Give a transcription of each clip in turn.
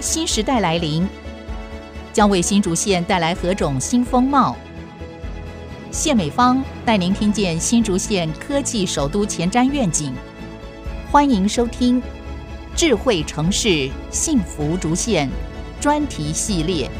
新时代来临，将为新竹县带来何种新风貌？谢美芳带您听见新竹县科技首都前瞻愿景。欢迎收听《智慧城市幸福竹县》专题系列。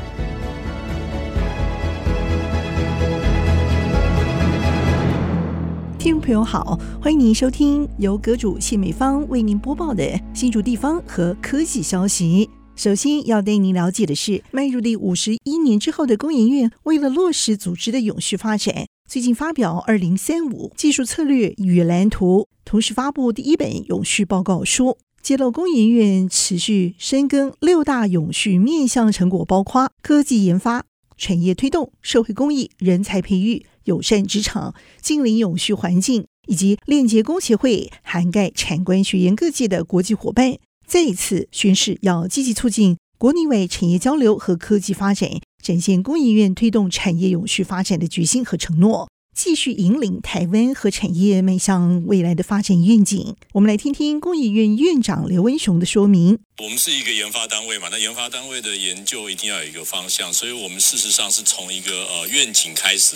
听众朋友好，欢迎您收听由阁主谢美芳为您播报的新竹地方和科技消息。首先要带您了解的是，迈入第五十一年之后的工研院，为了落实组织的永续发展，最近发表《二零三五技术策略与蓝图》，同时发布第一本永续报告书，揭露工研院持续深耕六大永续面向成果，包括科技研发、产业推动、社会公益、人才培育。友善职场、净零永续环境，以及链接工协会，涵盖产官学研各界的国际伙伴，再一次宣示要积极促进国内外产业交流和科技发展，展现工研院推动产业永续发展的决心和承诺。继续引领台湾和产业迈向未来的发展愿景。我们来听听工研院院长刘文雄的说明。我们是一个研发单位嘛，那研发单位的研究一定要有一个方向，所以我们事实上是从一个呃愿景开始，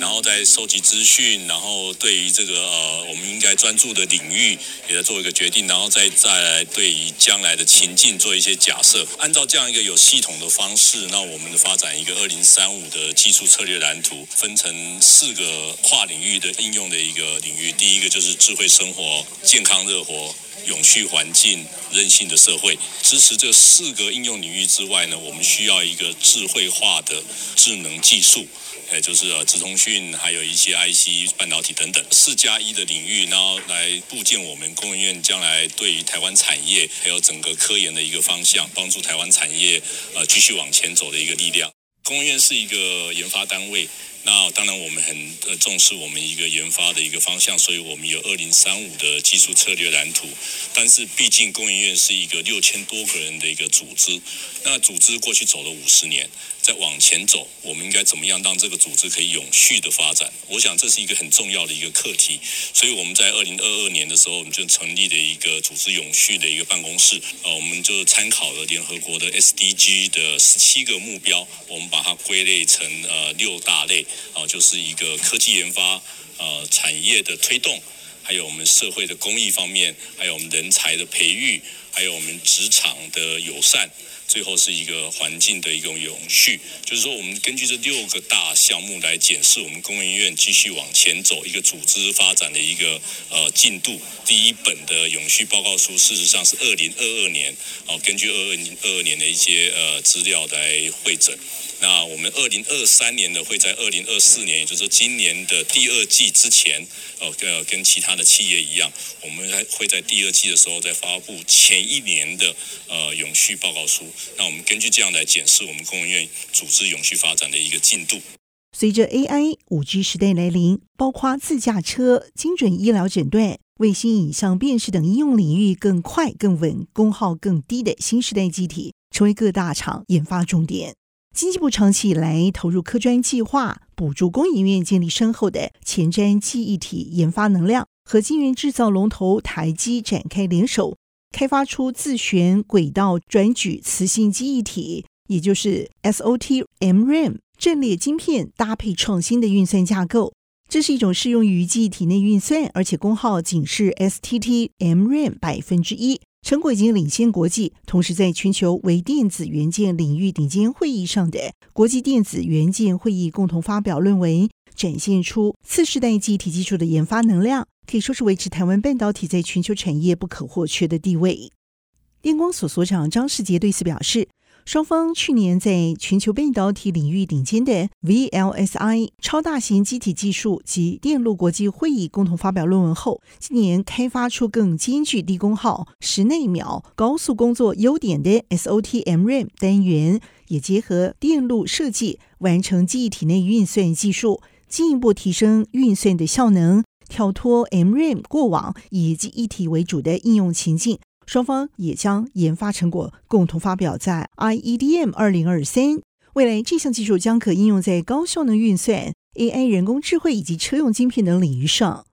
然后再收集资讯，然后对于这个呃我们应该专注的领域也在做一个决定，然后再再来对于将来的情境做一些假设。按照这样一个有系统的方式，那我们的发展一个二零三五的技术策略蓝图，分成四个。跨领域的应用的一个领域，第一个就是智慧生活、健康热活、永续环境、韧性的社会。支持这四个应用领域之外呢，我们需要一个智慧化的智能技术，也就是呃，资通讯，还有一些 IC 半导体等等四加一的领域，然后来构建我们工研院将来对于台湾产业还有整个科研的一个方向，帮助台湾产业呃继续往前走的一个力量。工研院是一个研发单位。那当然，我们很重视我们一个研发的一个方向，所以我们有二零三五的技术策略蓝图。但是，毕竟工研院是一个六千多个人的一个组织，那组织过去走了五十年。再往前走，我们应该怎么样让这个组织可以永续的发展？我想这是一个很重要的一个课题。所以我们在二零二二年的时候，我们就成立了一个组织永续的一个办公室。呃，我们就参考了联合国的 SDG 的十七个目标，我们把它归类成呃六大类啊，呃，就是一个科技研发、呃产业的推动，还有我们社会的公益方面，还有我们人才的培育，还有我们职场的友善。最后是一个环境的一种永续，就是说，我们根据这六个大项目来检视我们工研院继续往前走一个组织发展的一个呃进度。第一本的永续报告书，事实上是二零二二年哦，根据二二二二年的一些呃资料来会诊。那我们二零二三年呢，会在二零二四年，也就是今年的第二季之前，呃，跟跟其他的企业一样，我们还会在第二季的时候再发布前一年的呃永续报告书。那我们根据这样来检视我们工研院组织永续发展的一个进度。随着 AI、五 G 时代来临，包括自驾车、精准医疗诊断、卫星影像辨识等应用领域更快、更稳、功耗更低的新时代机体，成为各大厂研发重点。经济部长期以来投入科专计划，补助工研院建立深厚的前瞻记忆体研发能量，和晶圆制造龙头台积展开联手，开发出自旋轨道转举磁性记忆体，也就是 SOT-MRAM 阵列晶片搭配创新的运算架构。这是一种适用于记忆体内运算，而且功耗仅是 STT-MRAM 百分之一。成果已经领先国际，同时在全球微电子元件领域顶尖会议上的国际电子元件会议共同发表论文，展现出次世代记忆体技术的研发能量，可以说是维持台湾半导体在全球产业不可或缺的地位。电光所所长张世杰对此表示。双方去年在全球半导体领域顶尖的 VLSI 超大型机体技术及电路国际会议共同发表论文后，今年开发出更兼具低功耗、十内秒高速工作优点的 SOT-MRAM 单元，也结合电路设计完成记忆体内运算技术，进一步提升运算的效能，跳脱 MRAM 过往以记忆体为主的应用情境。双方也将研发成果共同发表在 IEDM 二零二三。未来这项技术将可应用在高效能运算、AI、人工智慧以及车用晶片等领域上。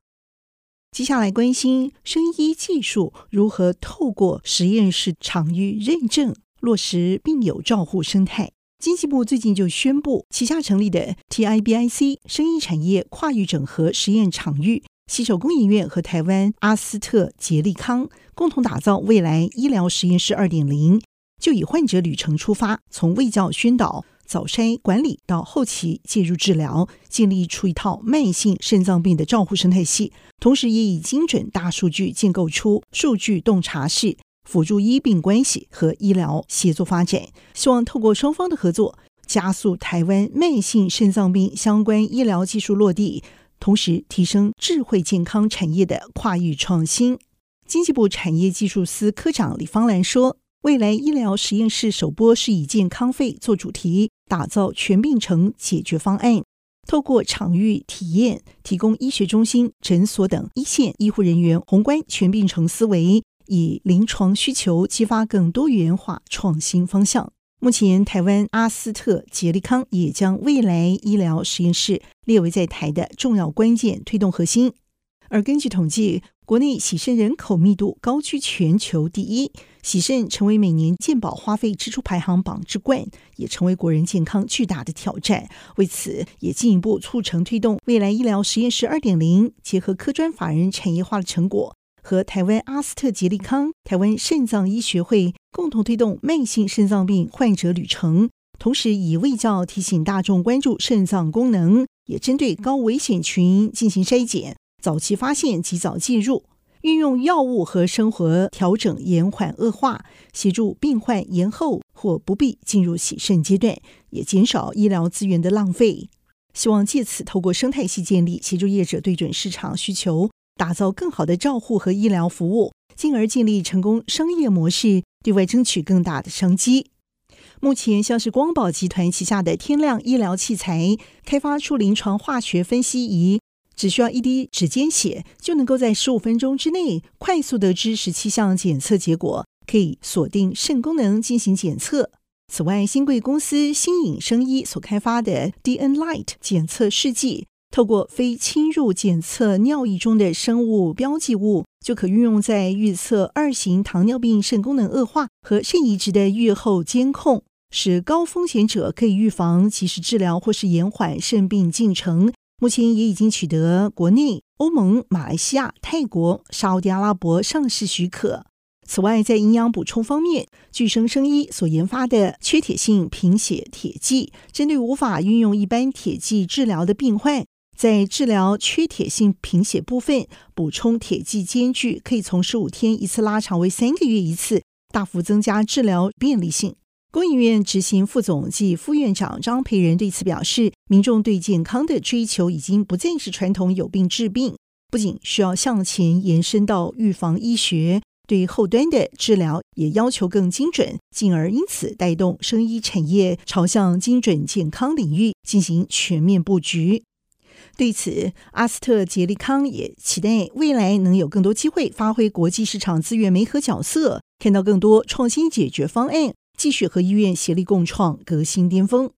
接下来关心生医技术如何透过实验室场域认证，落实病友照护生态。经济部最近就宣布，旗下成立的 TIBIC 生医产业跨域整合实验场域，携手工研院和台湾阿斯特杰利康，共同打造未来医疗实验室二点零。就以患者旅程出发，从卫教宣导、早筛管理到后期介入治疗，建立出一套慢性肾脏病的照护生态系，同时也以精准大数据建构出数据洞察式。辅助医病关系和医疗协作发展，希望透过双方的合作，加速台湾慢性肾脏病相关医疗技术落地，同时提升智慧健康产业的跨域创新。经济部产业技术司科长李芳兰说：“未来医疗实验室首播是以健康费做主题，打造全病程解决方案，透过场域体验，提供医学中心、诊所等一线医护人员宏观全病程思维。”以临床需求激发更多元化创新方向。目前，台湾阿斯特杰利康也将未来医疗实验室列为在台的重要关键推动核心。而根据统计，国内洗肾人口密度高居全球第一，洗肾成为每年健保花费支出排行榜之冠，也成为国人健康巨大的挑战。为此，也进一步促成推动未来医疗实验室二点零，结合科专法人产业化的成果。和台湾阿斯特捷利康、台湾肾脏医学会共同推动慢性肾脏病患者旅程，同时以卫教提醒大众关注肾脏功能，也针对高危险群进行筛检，早期发现及早介入，运用药物和生活调整延缓恶化，协助病患延后或不必进入洗肾阶段，也减少医疗资源的浪费。希望借此透过生态系建立，协助业者对准市场需求。打造更好的照护和医疗服务，进而建立成功商业模式，对外争取更大的商机。目前，像是光宝集团旗下的天亮医疗器材开发出临床化学分析仪，只需要一滴指尖血，就能够在十五分钟之内快速得知十七项检测结果，可以锁定肾功能进行检测。此外，新贵公司新颖生医所开发的 DN Light 检测试剂。透过非侵入检测尿液中的生物标记物，就可运用在预测二型糖尿病肾功能恶化和肾移植的预后监控，使高风险者可以预防、及时治疗或是延缓肾病进程。目前也已经取得国内、欧盟、马来西亚、泰国、沙乌地阿拉伯上市许可。此外，在营养补充方面，巨生生医所研发的缺铁性贫血铁剂，针对无法运用一般铁剂治疗的病患。在治疗缺铁性贫血部分，补充铁剂间距可以从十五天一次拉长为三个月一次，大幅增加治疗便利性。工研院执行副总暨副院长张培仁对此表示：“民众对健康的追求已经不再是传统有病治病，不仅需要向前延伸到预防医学，对后端的治疗也要求更精准，进而因此带动生医产业朝向精准健康领域进行全面布局。”对此，阿斯特捷利康也期待未来能有更多机会发挥国际市场资源媒合角色，看到更多创新解决方案，继续和医院协力共创革新巅峰。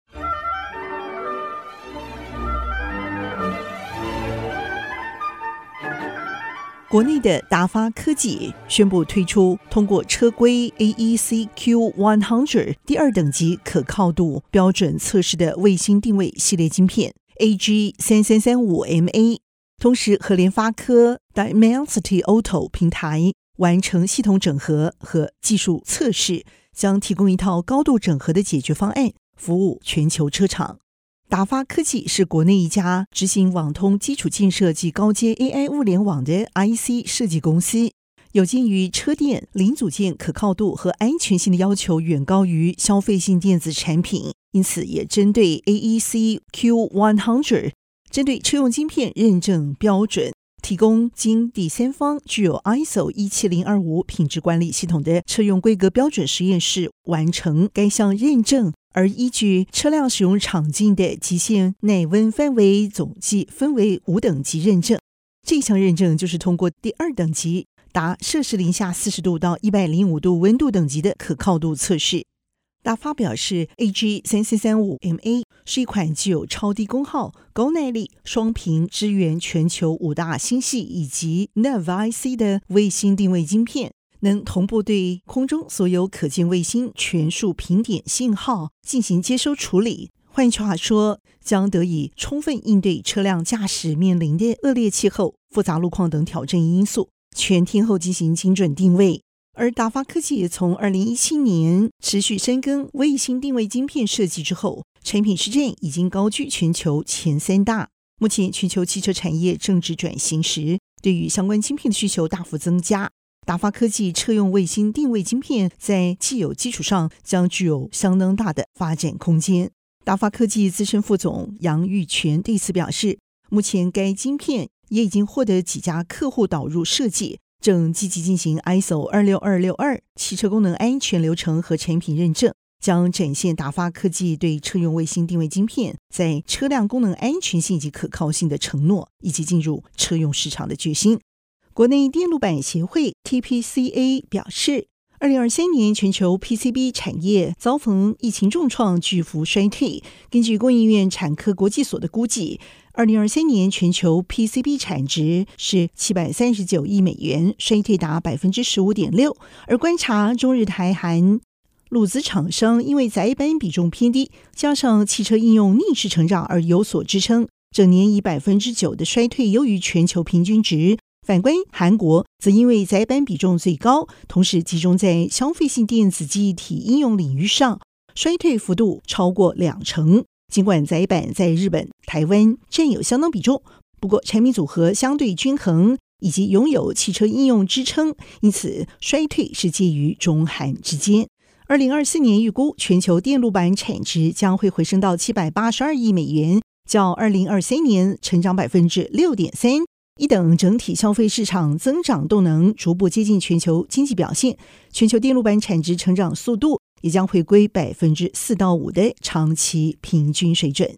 国内的达发科技宣布推出通过车规 AEC Q100 第二等级可靠度标准测试的卫星定位系列晶片。AG 三三三五 MA，同时和联发科 Dimensity Auto 平台完成系统整合和技术测试，将提供一套高度整合的解决方案，服务全球车厂。达发科技是国内一家执行网通基础建设及高阶 AI 物联网的 IC 设计公司。有鉴于车电零组件可靠度和安全性的要求远高于消费性电子产品，因此也针对 AEC Q100 针对车用晶片认证标准，提供经第三方具有 ISO 一七零二五品质管理系统的车用规格标准实验室完成该项认证，而依据车辆使用场景的极限耐温范围，总计分为五等级认证。这项认证就是通过第二等级。达摄氏零下四十度到一百零五度温度等级的可靠度测试。达发表示，AG 三三三五 MA 是一款具有超低功耗、高耐力、双频支援全球五大星系以及 NavIC 的卫星定位晶片，能同步对空中所有可见卫星全数频点信号进行接收处理。换句话说，将得以充分应对车辆驾驶面临的恶劣气候、复杂路况等挑战因素，全天候进行精准定位。而达发科技从二零一七年持续深耕卫星定位晶片设计之后，产品市占已经高居全球前三大。目前全球汽车产业正值转型时，对于相关晶片的需求大幅增加。达发科技车用卫星定位晶片在既有基础上，将具有相当大的发展空间。达发科技资深副总杨玉泉对此表示，目前该晶片也已经获得几家客户导入设计。正积极进行 ISO 二六二六二汽车功能安全流程和产品认证，将展现达发科技对车用卫星定位晶片在车辆功能安全性及可靠性的承诺，以及进入车用市场的决心。国内电路板协会 TPCA 表示，二零二三年全球 PCB 产业遭逢疫情重创，巨幅衰退。根据供应院产科国际所的估计，二零二三年全球 PCB 产值是七百三十九亿美元，衰退达百分之十五点六。而观察中日台韩陆资厂商，因为载板比重偏低，加上汽车应用逆势成长而有所支撑，整年以百分之九的衰退优于全球平均值。反观韩国，则因为载板比重最高，同时集中在消费性电子记忆体应用领域上，衰退幅度超过两成。尽管载板在日本、台湾占有相当比重，不过产品组合相对均衡，以及拥有汽车应用支撑，因此衰退是介于中韩之间。二零二四年预估全球电路板产值将会回升到七百八十二亿美元，较二零二三年成长百分之六点三。一等整体消费市场增长动能逐步接近全球经济表现，全球电路板产值成长速度也将回归百分之四到五的长期平均水准。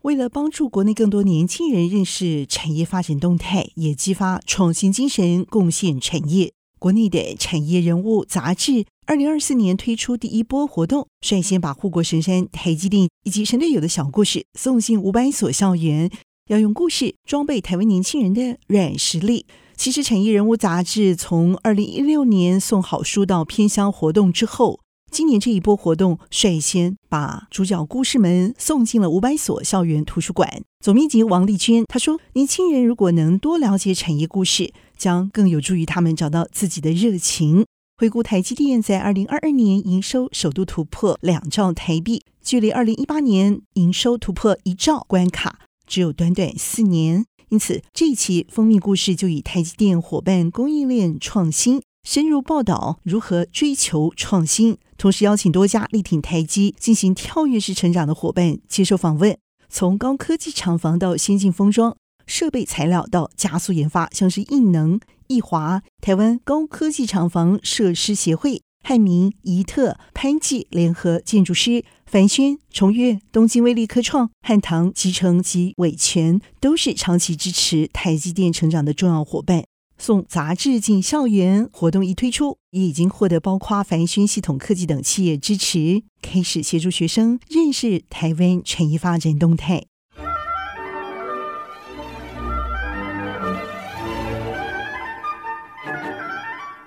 为了帮助国内更多年轻人认识产业发展动态，也激发创新精神，贡献产业，国内的产业人物杂志二零二四年推出第一波活动，率先把护国神山台积电以及神队友的小故事送进五百所校园。要用故事装备台湾年轻人的软实力。其实，产业人物杂志从二零一六年送好书到偏乡活动之后，今年这一波活动率先把主角故事们送进了五百所校园图书馆。总编辑王丽娟她说：“年轻人如果能多了解产业故事，将更有助于他们找到自己的热情。”回顾台积电在二零二二年营收首度突破两兆台币，距离二零一八年营收突破一兆关卡。只有短短四年，因此这一期封面故事就以台积电伙伴供应链创新，深入报道如何追求创新，同时邀请多家力挺台积进行跳跃式成长的伙伴接受访问。从高科技厂房到先进封装设备材料到加速研发，像是应能、易华、台湾高科技厂房设施协会、汉明、宜特、潘记联合建筑师。凡轩、崇越、东京威力科创、汉唐、集成及伟全都是长期支持台积电成长的重要伙伴。送杂志进校园活动一推出，也已经获得包括凡轩系统科技等企业支持，开始协助学生认识台湾产业发展动态。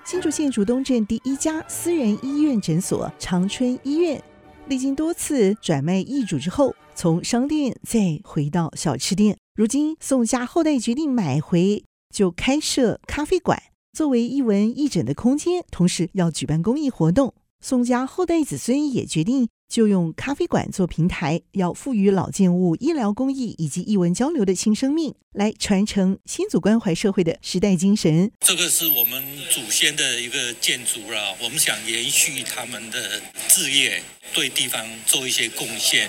新竹县竹东镇第一家私人医院诊所长春医院。历经多次转卖易主之后，从商店再回到小吃店，如今宋家后代决定买回，就开设咖啡馆，作为一文一整的空间，同时要举办公益活动。宋家后代子孙也决定。就用咖啡馆做平台，要赋予老建物医疗公益以及艺文交流的新生命，来传承先祖关怀社会的时代精神。这个是我们祖先的一个建筑啦，我们想延续他们的志业，对地方做一些贡献。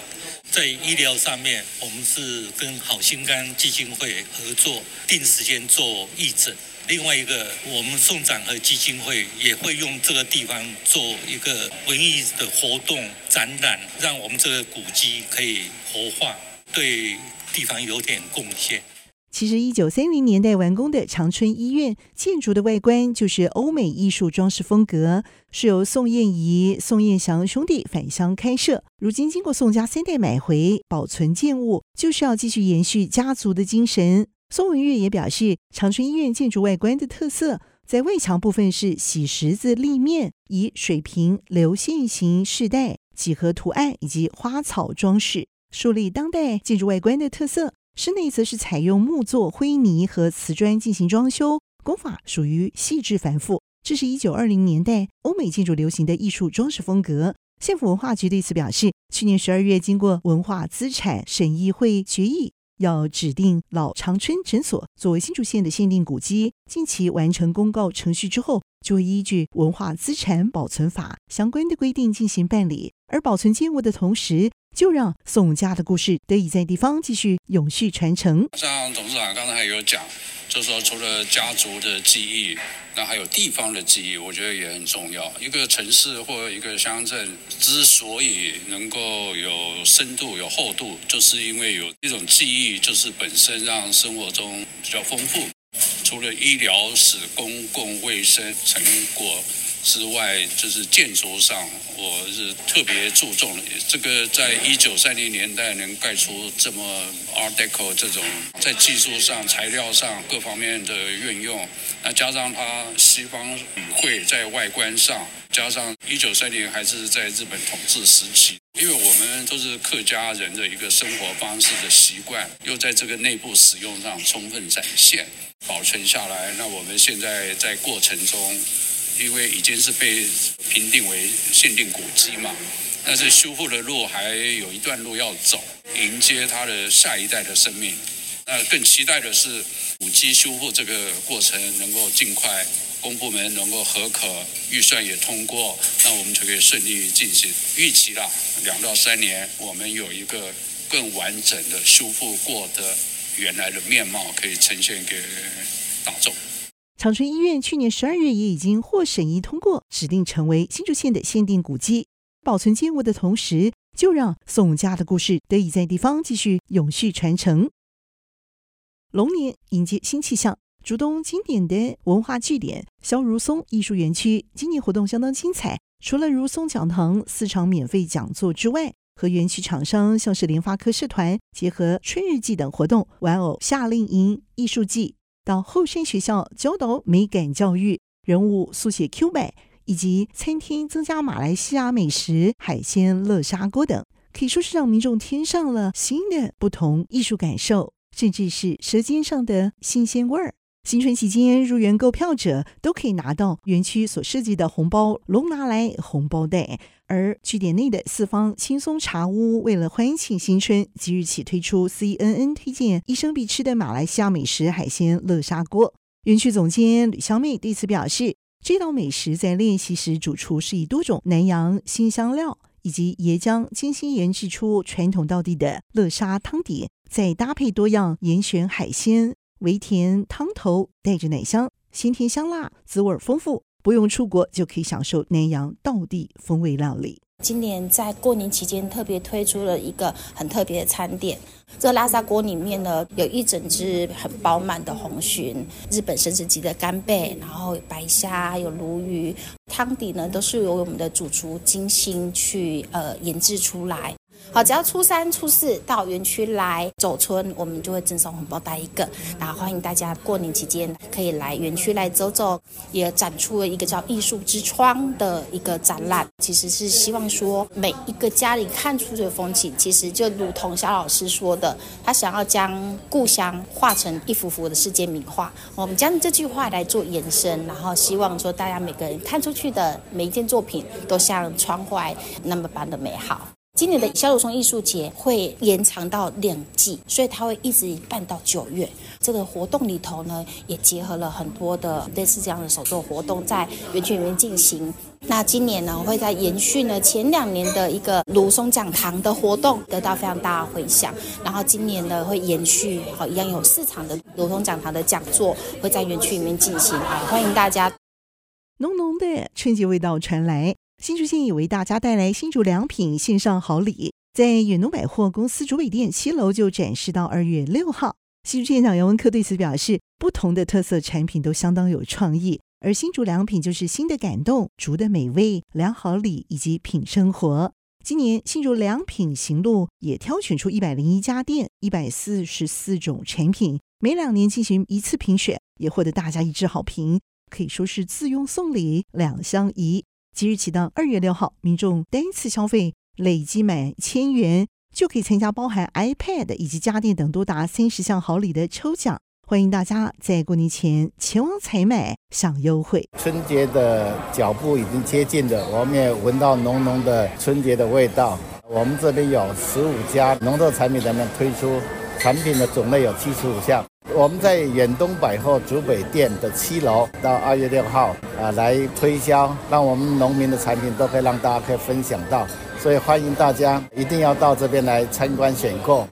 在医疗上面，我们是跟好心肝基金会合作，定时间做义诊。另外一个，我们宋展和基金会也会用这个地方做一个文艺的活动展览，让我们这个古迹可以活化，对地方有点贡献。其实，一九三零年代完工的长春医院建筑的外观就是欧美艺术装饰风格，是由宋燕仪、宋燕祥兄弟返乡开设。如今经过宋家三代买回，保存建物，就是要继续延续家族的精神。宋文月也表示，长春医院建筑外观的特色在外墙部分是洗十字立面，以水平流线型饰带、几何图案以及花草装饰，树立当代建筑外观的特色。室内则是采用木作、灰泥和瓷砖进行装修，工法属于细致繁复。这是一九二零年代欧美建筑流行的艺术装饰风格。县府文化局对此表示，去年十二月经过文化资产审议会决议，要指定老长春诊所作为新竹县的限定古迹。近期完成公告程序之后，就会依据文化资产保存法相关的规定进行办理。而保存建物的同时，就让宋家的故事得以在地方继续永续传承。像董事长刚才有讲，就说除了家族的记忆，那还有地方的记忆，我觉得也很重要。一个城市或一个乡镇之所以能够有深度、有厚度，就是因为有一种记忆，就是本身让生活中比较丰富。除了医疗史、公共卫生成果。之外，就是建筑上，我是特别注重的。这个在一九三零年代能盖出这么 Art Deco 这种，在技术上、材料上各方面的运用，那加上它西方语汇在外观上，加上一九三零还是在日本统治时期，因为我们都是客家人的一个生活方式的习惯，又在这个内部使用上充分展现、保存下来。那我们现在在过程中。因为已经是被评定为限定古迹嘛，但是修复的路还有一段路要走，迎接它的下一代的生命。那更期待的是古迹修复这个过程能够尽快，公部门能够核可，预算也通过，那我们就可以顺利进行。预期啦两到三年，我们有一个更完整的修复过的原来的面貌可以呈现给大众。长春医院去年十二月也已经获审议通过，指定成为新竹县的限定古迹。保存建物的同时，就让宋家的故事得以在地方继续永续传承。龙年迎接新气象，竹东经典的文化据点萧如松艺术园区今年活动相当精彩。除了如松讲堂四场免费讲座之外，和园区厂商像是联发科社团结合春日祭等活动，玩偶夏令营、艺术季。到后山学校教导美感教育、人物速写 Q 版，以及餐厅增加马来西亚美食海鲜乐沙锅等，可以说是让民众添上了新的不同艺术感受，甚至是舌尖上的新鲜味儿。新春期间入园购票者都可以拿到园区所设计的红包龙拿来红包袋，而据点内的四方轻松茶屋为了欢庆新春，即日起推出 CNN 推荐一生必吃的马来西亚美食海鲜乐沙锅。园区总监吕香妹对此表示，这道美食在练习时，主厨是以多种南洋新香料以及椰浆精心研制出传统道地的乐沙汤底，再搭配多样严选海鲜。微甜汤头带着奶香，鲜甜香辣，滋味丰富，不用出国就可以享受南洋道地风味料理。今年在过年期间特别推出了一个很特别的餐点，这拉萨锅里面呢，有一整只很饱满的红鲟，日本生食级的干贝，然后有白虾，有鲈鱼，汤底呢都是由我们的主厨精心去呃研制出来。好，只要初三、初四到园区来走春，我们就会赠送红包袋一个。然后欢迎大家过年期间可以来园区来走走，也展出了一个叫“艺术之窗”的一个展览。其实是希望说，每一个家里看出去的风景，其实就如同肖老师说的，他想要将故乡画成一幅幅的世界名画。我们将这句话来做延伸，然后希望说，大家每个人看出去的每一件作品，都像窗外那么般的美好。今年的萧如松艺术节会延长到两季，所以它会一直办到九月。这个活动里头呢，也结合了很多的类似这样的手作活动，在园区里面进行。那今年呢，会在延续呢前两年的一个如松讲堂的活动，得到非常大的回响。然后今年呢，会延续好一样有四场的如松讲堂的讲座，会在园区里面进行啊，欢迎大家。浓浓的春节味道传来。新竹县也为大家带来新竹良品线上好礼，在远东百货公司竹北店七楼就展示到二月六号。新竹县长杨文科对此表示，不同的特色产品都相当有创意，而新竹良品就是新的感动、竹的美味、良好礼以及品生活。今年新竹良品行路也挑选出一百零一家店、一百四十四种产品，每两年进行一次评选，也获得大家一致好评。可以说是自用送礼两相宜。即日起到二月六号，民众单次消费累计满千元，就可以参加包含 iPad 以及家电等多达三十项好礼的抽奖。欢迎大家在过年前前往采买，享优惠。春节的脚步已经接近了，我们也闻到浓浓的春节的味道。我们这边有十五家农特产品，咱们推出产品的种类有七十五项。我们在远东百货竹北店的七楼，到二月六号啊来推销，让我们农民的产品都可以让大家可以分享到，所以欢迎大家一定要到这边来参观选购。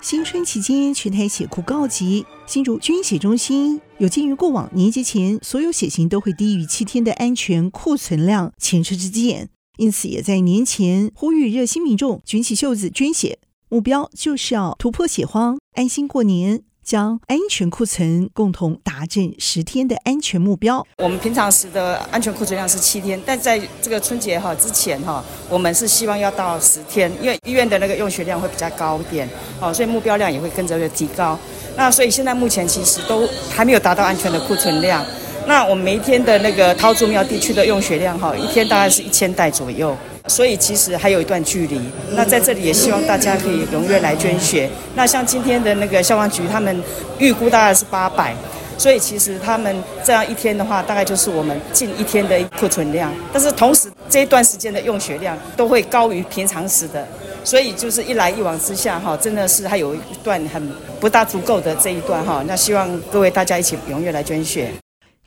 新春期间，全台血库告急，新竹捐血中心有鉴于过往年节前所有血型都会低于七天的安全库存量，前车之鉴。因此，也在年前呼吁热心民众卷起袖子捐血，目标就是要突破血荒，安心过年，将安全库存共同达阵十天的安全目标。我们平常时的安全库存量是七天，但在这个春节哈之前哈，我们是希望要到十天，因为医院的那个用血量会比较高一点，哦，所以目标量也会跟着提高。那所以现在目前其实都还没有达到安全的库存量。那我们每一天的那个桃竹苗地区的用血量哈，一天大概是一千袋左右，所以其实还有一段距离。那在这里也希望大家可以踊跃来捐血。那像今天的那个消防局，他们预估大概是八百，所以其实他们这样一天的话，大概就是我们近一天的库存量。但是同时这一段时间的用血量都会高于平常时的，所以就是一来一往之下哈，真的是还有一段很不大足够的这一段哈。那希望各位大家一起踊跃来捐血。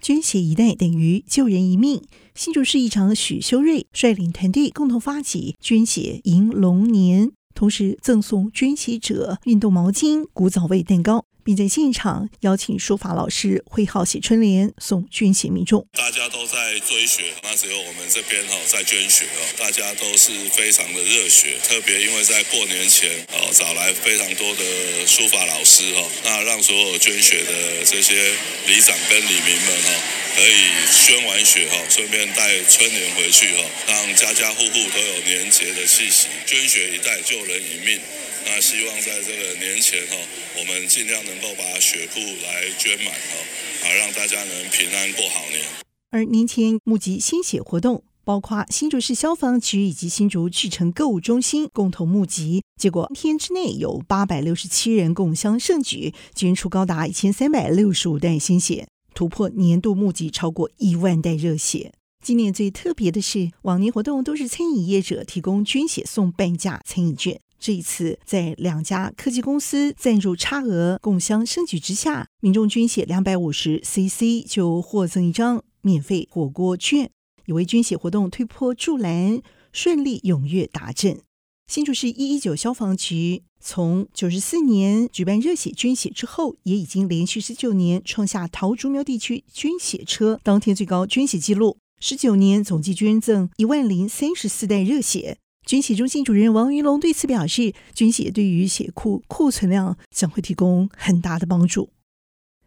捐血一袋等于救人一命。新竹市议长许修睿率领团队共同发起捐血迎龙年，同时赠送捐血者运动毛巾、古早味蛋糕。并在现场邀请书法老师绘好写春联，送捐血民众。大家都在追血，那只有我们这边哈在捐血哦，大家都是非常的热血。特别因为在过年前哦，找来非常多的书法老师哈，那让所有捐血的这些里长跟里民们哈，可以捐完血哈，顺便带春联回去哈，让家家户户都有年节的气息。捐血一代救人一命。那希望在这个年前哈，我们尽量能够把血库来捐满哈，啊，让大家能平安过好年。而年前募集鲜血活动，包括新竹市消防局以及新竹巨城购物中心共同募集，结果一天之内有八百六十七人共襄盛举，捐出高达一千三百六十五袋鲜血，突破年度募集超过一万袋热血。今年最特别的是，往年活动都是餐饮业者提供捐血送半价餐饮券。这一次，在两家科技公司赞助差额共襄盛举之下，民众捐血两百五十 CC 就获赠一张免费火锅券，也为捐血活动推波助澜，顺利踊跃达阵。新竹市一一九消防局从九十四年举办热血捐血之后，也已经连续十九年创下桃竹苗地区捐血车当天最高捐血纪录，十九年总计捐赠一万零三十四袋热血。军血中心主任王云龙对此表示，军血对于血库库存量将会提供很大的帮助。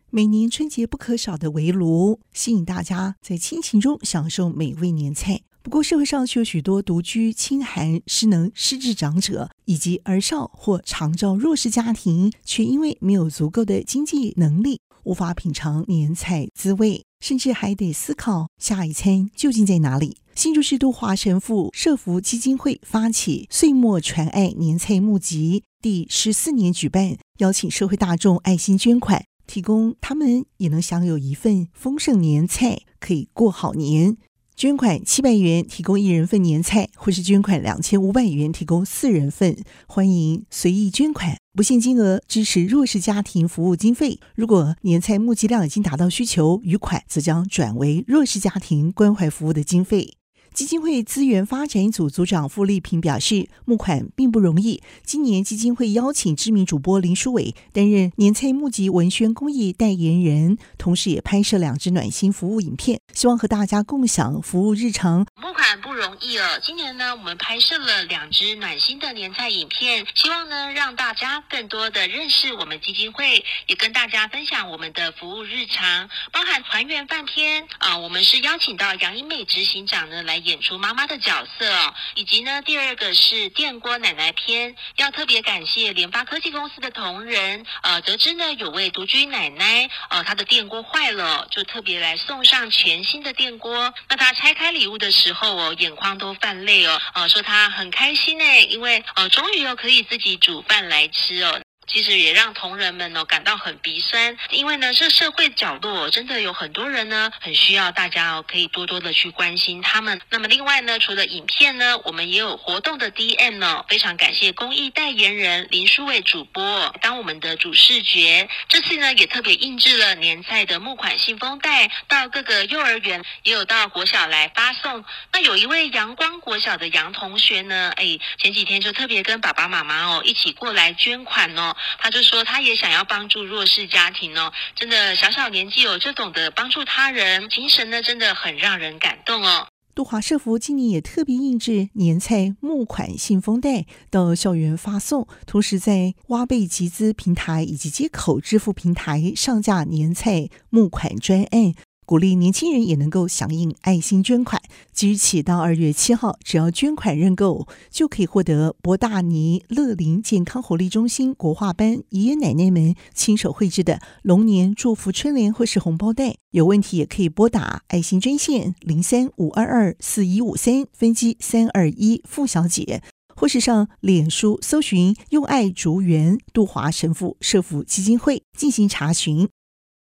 每年春节不可少的围炉，吸引大家在亲情中享受美味年菜。不过，社会上却有许多独居、清寒、失能、失智长者，以及儿少或长照弱势家庭，却因为没有足够的经济能力，无法品尝年菜滋味，甚至还得思考下一餐究竟在哪里。新竹市都华神父社福基金会发起岁末传爱年菜募集，第十四年举办，邀请社会大众爱心捐款，提供他们也能享有一份丰盛年菜，可以过好年。捐款七百元提供一人份年菜，或是捐款两千五百元提供四人份，欢迎随意捐款，不限金额，支持弱势家庭服务经费。如果年菜募集量已经达到需求，余款则将转为弱势家庭关怀服务的经费。基金会资源发展组组长傅丽萍表示，募款并不容易。今年基金会邀请知名主播林书伟担任年菜募集文宣公益代言人，同时也拍摄两支暖心服务影片，希望和大家共享服务日常。募款不容易了，今年呢，我们拍摄了两支暖心的年菜影片，希望呢让大家更多的认识我们基金会，也跟大家分享我们的服务日常，包含团圆饭天啊，我们是邀请到杨英美执行长呢来。演出妈妈的角色。以及呢，第二个是电锅奶奶篇，要特别感谢联发科技公司的同仁，呃，得知呢有位独居奶奶，呃，她的电锅坏了，就特别来送上全新的电锅。那她拆开礼物的时候哦，眼眶都泛泪哦，呃，说她很开心呢，因为呃，终于又可以自己煮饭来吃哦。其实也让同仁们呢感到很鼻酸，因为呢这社会角落真的有很多人呢很需要大家哦可以多多的去关心他们。那么另外呢，除了影片呢，我们也有活动的 DM 呢，非常感谢公益代言人林书伟主播当我们的主视觉。这次呢也特别印制了年菜的募款信封袋，到各个幼儿园也有到国小来发送。那有一位阳光国小的杨同学呢，哎前几天就特别跟爸爸妈妈哦一起过来捐款哦。他就说，他也想要帮助弱势家庭哦，真的小小年纪哦，就懂得帮助他人，精神呢真的很让人感动哦。杜华社福今年也特别印制年菜募款信封袋到校园发送，同时在挖贝集资平台以及接口支付平台上架年菜募款专案。鼓励年轻人也能够响应爱心捐款。即日起到二月七号，只要捐款认购，就可以获得博大尼乐林健康活力中心国画班爷爷奶奶们亲手绘制的龙年祝福春联或是红包袋。有问题也可以拨打爱心专线零三五二二四一五三分机三二一付小姐，或是上脸书搜寻“用爱竹园杜华神父社福基金会”进行查询。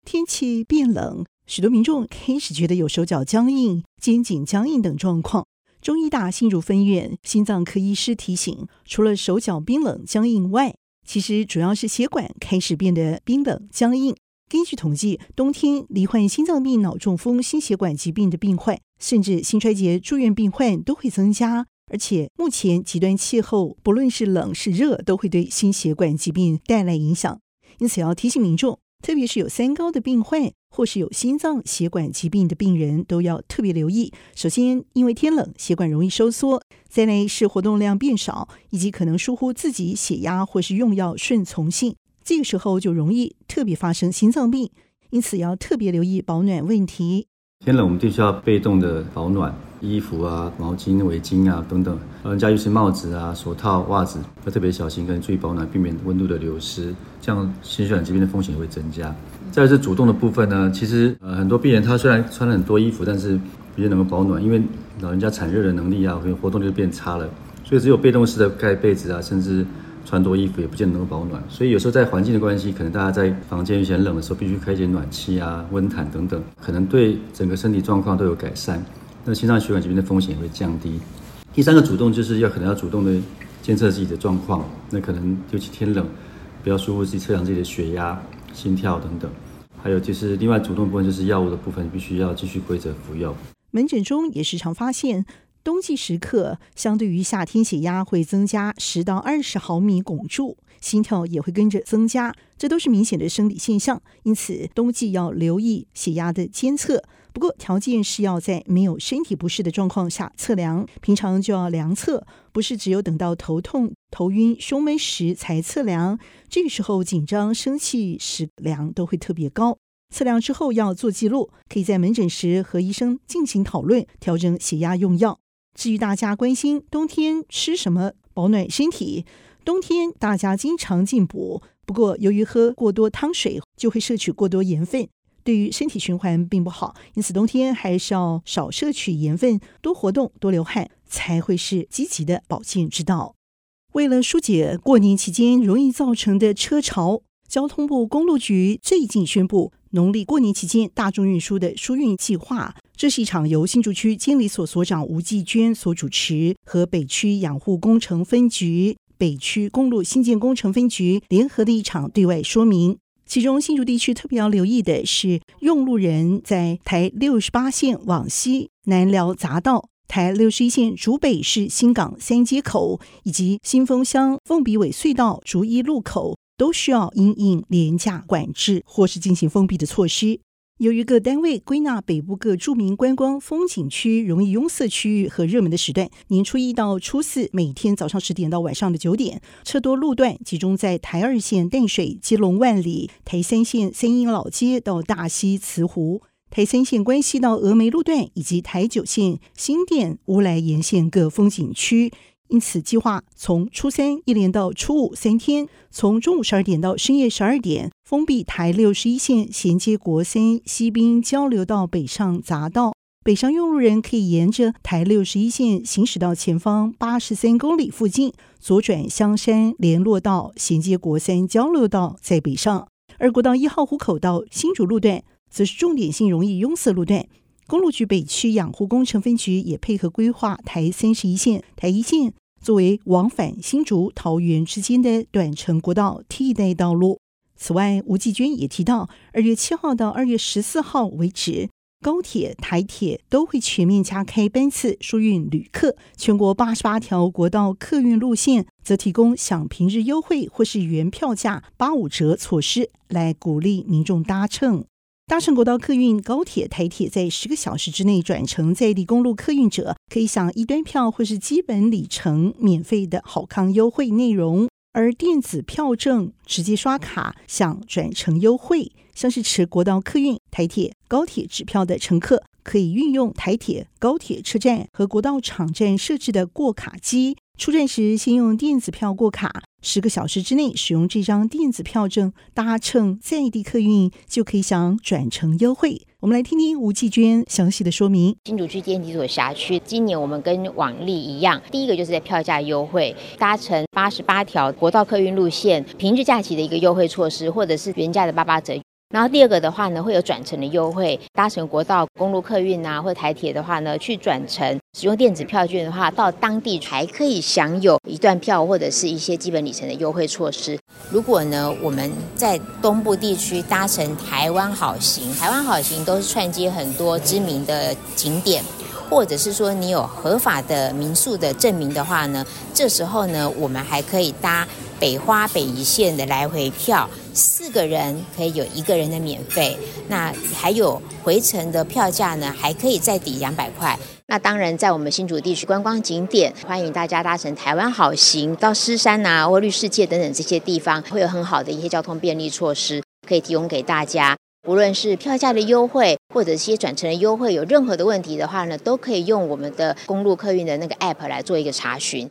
天气变冷。许多民众开始觉得有手脚僵硬、肩颈僵硬等状况。中医大新竹分院心脏科医师提醒，除了手脚冰冷僵硬外，其实主要是血管开始变得冰冷僵硬。根据统计，冬天罹患心脏病、脑中风、心血管疾病的病患，甚至心衰竭住院病患都会增加。而且目前极端气候，不论是冷是热，都会对心血管疾病带来影响。因此要提醒民众。特别是有三高的病患，或是有心脏血管疾病的病人，都要特别留意。首先，因为天冷，血管容易收缩；再来是活动量变少，以及可能疏忽自己血压或是用药顺从性，这个时候就容易特别发生心脏病。因此，要特别留意保暖问题。天冷，我们必须要被动的保暖，衣服啊、毛巾、围巾啊等等。老人家尤其帽子啊、手套、袜子要特别小心，跟注意保暖，避免温度的流失，这样心血管疾病的风险也会增加。再是主动的部分呢，其实呃很多病人他虽然穿了很多衣服，但是不见能够保暖，因为老人家产热的能力啊，或活动力就变差了，所以只有被动式的盖被子啊，甚至。穿多衣服也不见得能够保暖，所以有时候在环境的关系，可能大家在房间有些冷的时候，必须开一些暖气啊、温毯等等，可能对整个身体状况都有改善。那心脏血管疾病的风险也会降低。第三个主动就是要可能要主动的监测自己的状况，那可能尤其天冷，不要疏忽自己测量自己的血压、心跳等等。还有就是另外主动部分就是药物的部分，必须要继续规则服药。门诊中也时常发现。冬季时刻，相对于夏天，血压会增加十到二十毫米汞柱，心跳也会跟着增加，这都是明显的生理现象。因此，冬季要留意血压的监测。不过，条件是要在没有身体不适的状况下测量，平常就要量测，不是只有等到头痛、头晕、胸闷时才测量。这个时候紧张、生气时量都会特别高。测量之后要做记录，可以在门诊时和医生进行讨论，调整血压用药。至于大家关心冬天吃什么保暖身体，冬天大家经常进补，不过由于喝过多汤水就会摄取过多盐分，对于身体循环并不好，因此冬天还是要少摄取盐分，多活动，多流汗，才会是积极的保健之道。为了疏解过年期间容易造成的车潮，交通部公路局最近宣布，农历过年期间大众运输的疏运计划。这是一场由新竹区监理所所长吴继娟所主持，和北区养护工程分局、北区公路新建工程分局联合的一场对外说明。其中，新竹地区特别要留意的是，用路人在台六十八线往西南寮匝道、台六十一线竹北市新港三街口以及新丰乡凤鼻尾隧道竹一路口，都需要因应廉价管制或是进行封闭的措施。由于各单位归纳北部各著名观光风景区容易拥塞区域和热门的时段，年初一到初四每天早上十点到晚上的九点，车多路段集中在台二线淡水、基隆万里、台三线三莺老街到大溪慈湖。台三线关西到峨眉路段以及台九线新店乌来沿线各风景区。因此，计划从初三一连到初五三天，从中午十二点到深夜十二点，封闭台六十一线衔接国三西滨交流道北上匝道。北上用路人可以沿着台六十一线行驶到前方八十三公里附近，左转香山联络道衔接国三交流道，再北上。而国道一号湖口到新竹路段，则是重点性容易拥塞路段。公路局北区养护工程分局也配合规划台三十一线、台一线作为往返新竹、桃园之间的短程国道替代道路。此外，吴季军也提到，二月七号到二月十四号为止，高铁、台铁都会全面加开班次疏运旅客。全国八十八条国道客运路线则提供享平日优惠或是原票价八五折措施，来鼓励民众搭乘。搭乘国道客运、高铁、台铁，在十个小时之内转乘在地公路客运者，可以享一端票或是基本里程免费的好康优惠内容；而电子票证直接刷卡享转乘优惠，像是持国道客运、台铁、高铁纸票的乘客，可以运用台铁、高铁车站和国道场站设置的过卡机。出站时，先用电子票过卡，十个小时之内使用这张电子票证搭乘在地客运，就可以享转乘优惠。我们来听听吴继娟详细的说明。新竹区电子所辖区，今年我们跟往例一样，第一个就是在票价优惠，搭乘八十八条国道客运路线，平日假期的一个优惠措施，或者是原价的八八折。然后第二个的话呢，会有转乘的优惠，搭乘国道公路客运啊，或台铁的话呢，去转乘使用电子票券的话，到当地还可以享有一段票或者是一些基本里程的优惠措施。如果呢，我们在东部地区搭乘台湾好行，台湾好行都是串接很多知名的景点，或者是说你有合法的民宿的证明的话呢，这时候呢，我们还可以搭北花北宜线的来回票。四个人可以有一个人的免费，那还有回程的票价呢，还可以再抵两百块。那当然，在我们新竹地区观光景点，欢迎大家搭乘台湾好行到狮山呐、啊，或绿世界等等这些地方，会有很好的一些交通便利措施可以提供给大家。无论是票价的优惠，或者一些转乘的优惠，有任何的问题的话呢，都可以用我们的公路客运的那个 app 来做一个查询。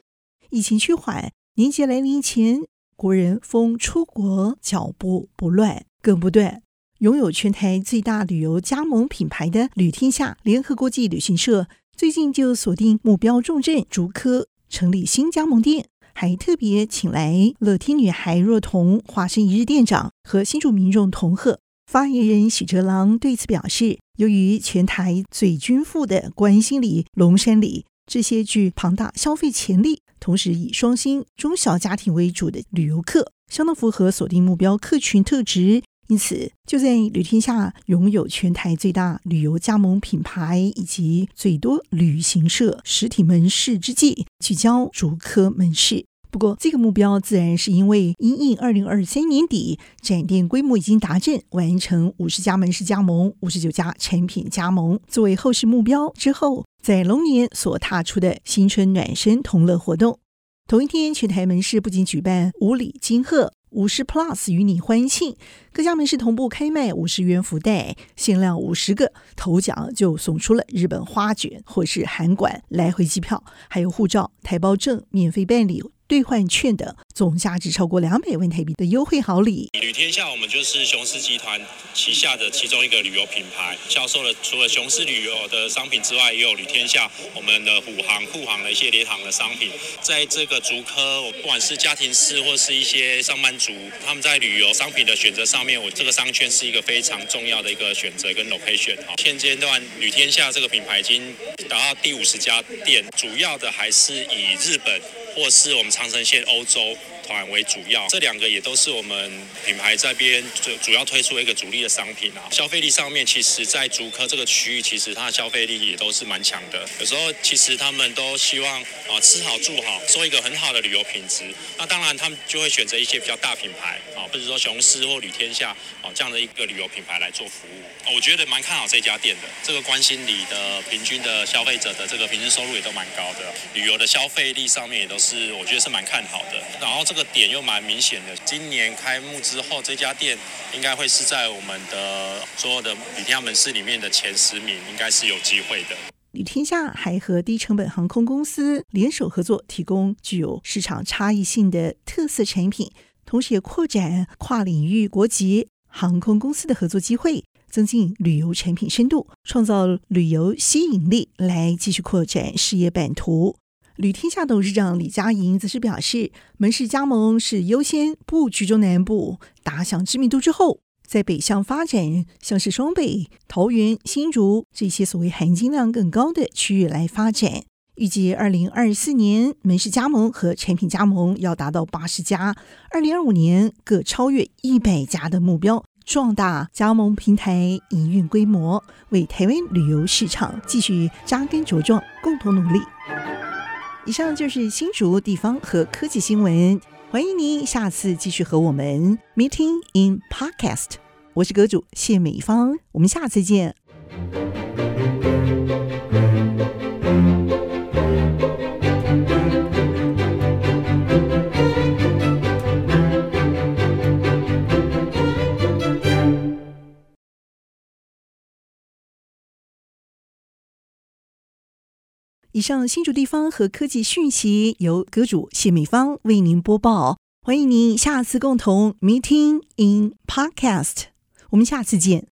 疫情趋缓，年节来临前。国人风出国脚步不乱，更不断。拥有全台最大旅游加盟品牌的旅天下联合国际旅行社，最近就锁定目标重镇竹科，成立新加盟店，还特别请来乐天女孩若彤化身一日店长，和新竹民众同贺。发言人许哲郎对此表示，由于全台最均富的关心里、龙山里这些具庞大消费潜力。同时以双薪中小家庭为主的旅游客，相当符合锁定目标客群特质，因此就在旅天下拥有全台最大旅游加盟品牌以及最多旅行社实体门市之际，聚焦竹科门市。不过，这个目标自然是因为因应二零二三年底展店规模已经达阵，完成五十家门市加盟、五十九家产品加盟，作为后市目标之后，在龙年所踏出的新春暖身同乐活动。同一天，全台门市不仅举办五里金鹤、五十 Plus 与你欢庆，各家门市同步开卖五十元福袋，限量五十个，头奖就送出了日本花卷或是韩馆来回机票，还有护照、台胞证免费办理。兑换券的总价值超过两百万台币的优惠好礼。旅天下，我们就是雄狮集团旗下的其中一个旅游品牌，销售了除了雄狮旅游的商品之外，也有旅天下我们的虎航、护航的一些联航的商品。在这个竹科，不管是家庭式或是一些上班族，他们在旅游商品的选择上面，我这个商圈是一个非常重要的一个选择跟 location。哈，现阶段旅天下这个品牌已经达到第五十家店，主要的还是以日本。或是我们长城线欧洲团为主要，这两个也都是我们品牌这边主主要推出一个主力的商品啊。消费力上面，其实在竹科这个区域，其实它的消费力也都是蛮强的。有时候其实他们都希望啊吃好住好，做一个很好的旅游品质。那当然他们就会选择一些比较大品牌或者说雄狮或旅天下啊这样的一个旅游品牌来做服务。我觉得蛮看好这家店的。这个关心里的平均的消费者的这个平均收入也都蛮高的，旅游的消费力上面也都是我觉得是蛮看好的。然后这个点又蛮明显的。今年开幕之后，这家店应该会是在我们的所有的旅天下门市里面的前十名，应该是有机会的。旅天下还和低成本航空公司联手合作，提供具有市场差异性的特色产品，同时也扩展跨领域国籍航空公司的合作机会，增进旅游产品深度，创造旅游吸引力，来继续扩展事业版图。旅天下董事长李佳莹则是表示，门市加盟是优先布局中南部，打响知名度之后，在北向发展，像是双北、桃园、新竹这些所谓含金量更高的区域来发展。预计二零二四年门市加盟和产品加盟要达到八十家，二零二五年各超越一百家的目标，壮大加盟平台营运规模，为台湾旅游市场继续扎根茁壮，共同努力。以上就是新竹地方和科技新闻，欢迎您下次继续和我们 Meeting in Podcast。我是阁主谢美芳，我们下次见。以上新竹地方和科技讯息由阁主谢美芳为您播报，欢迎您下次共同 Meeting in Podcast，我们下次见。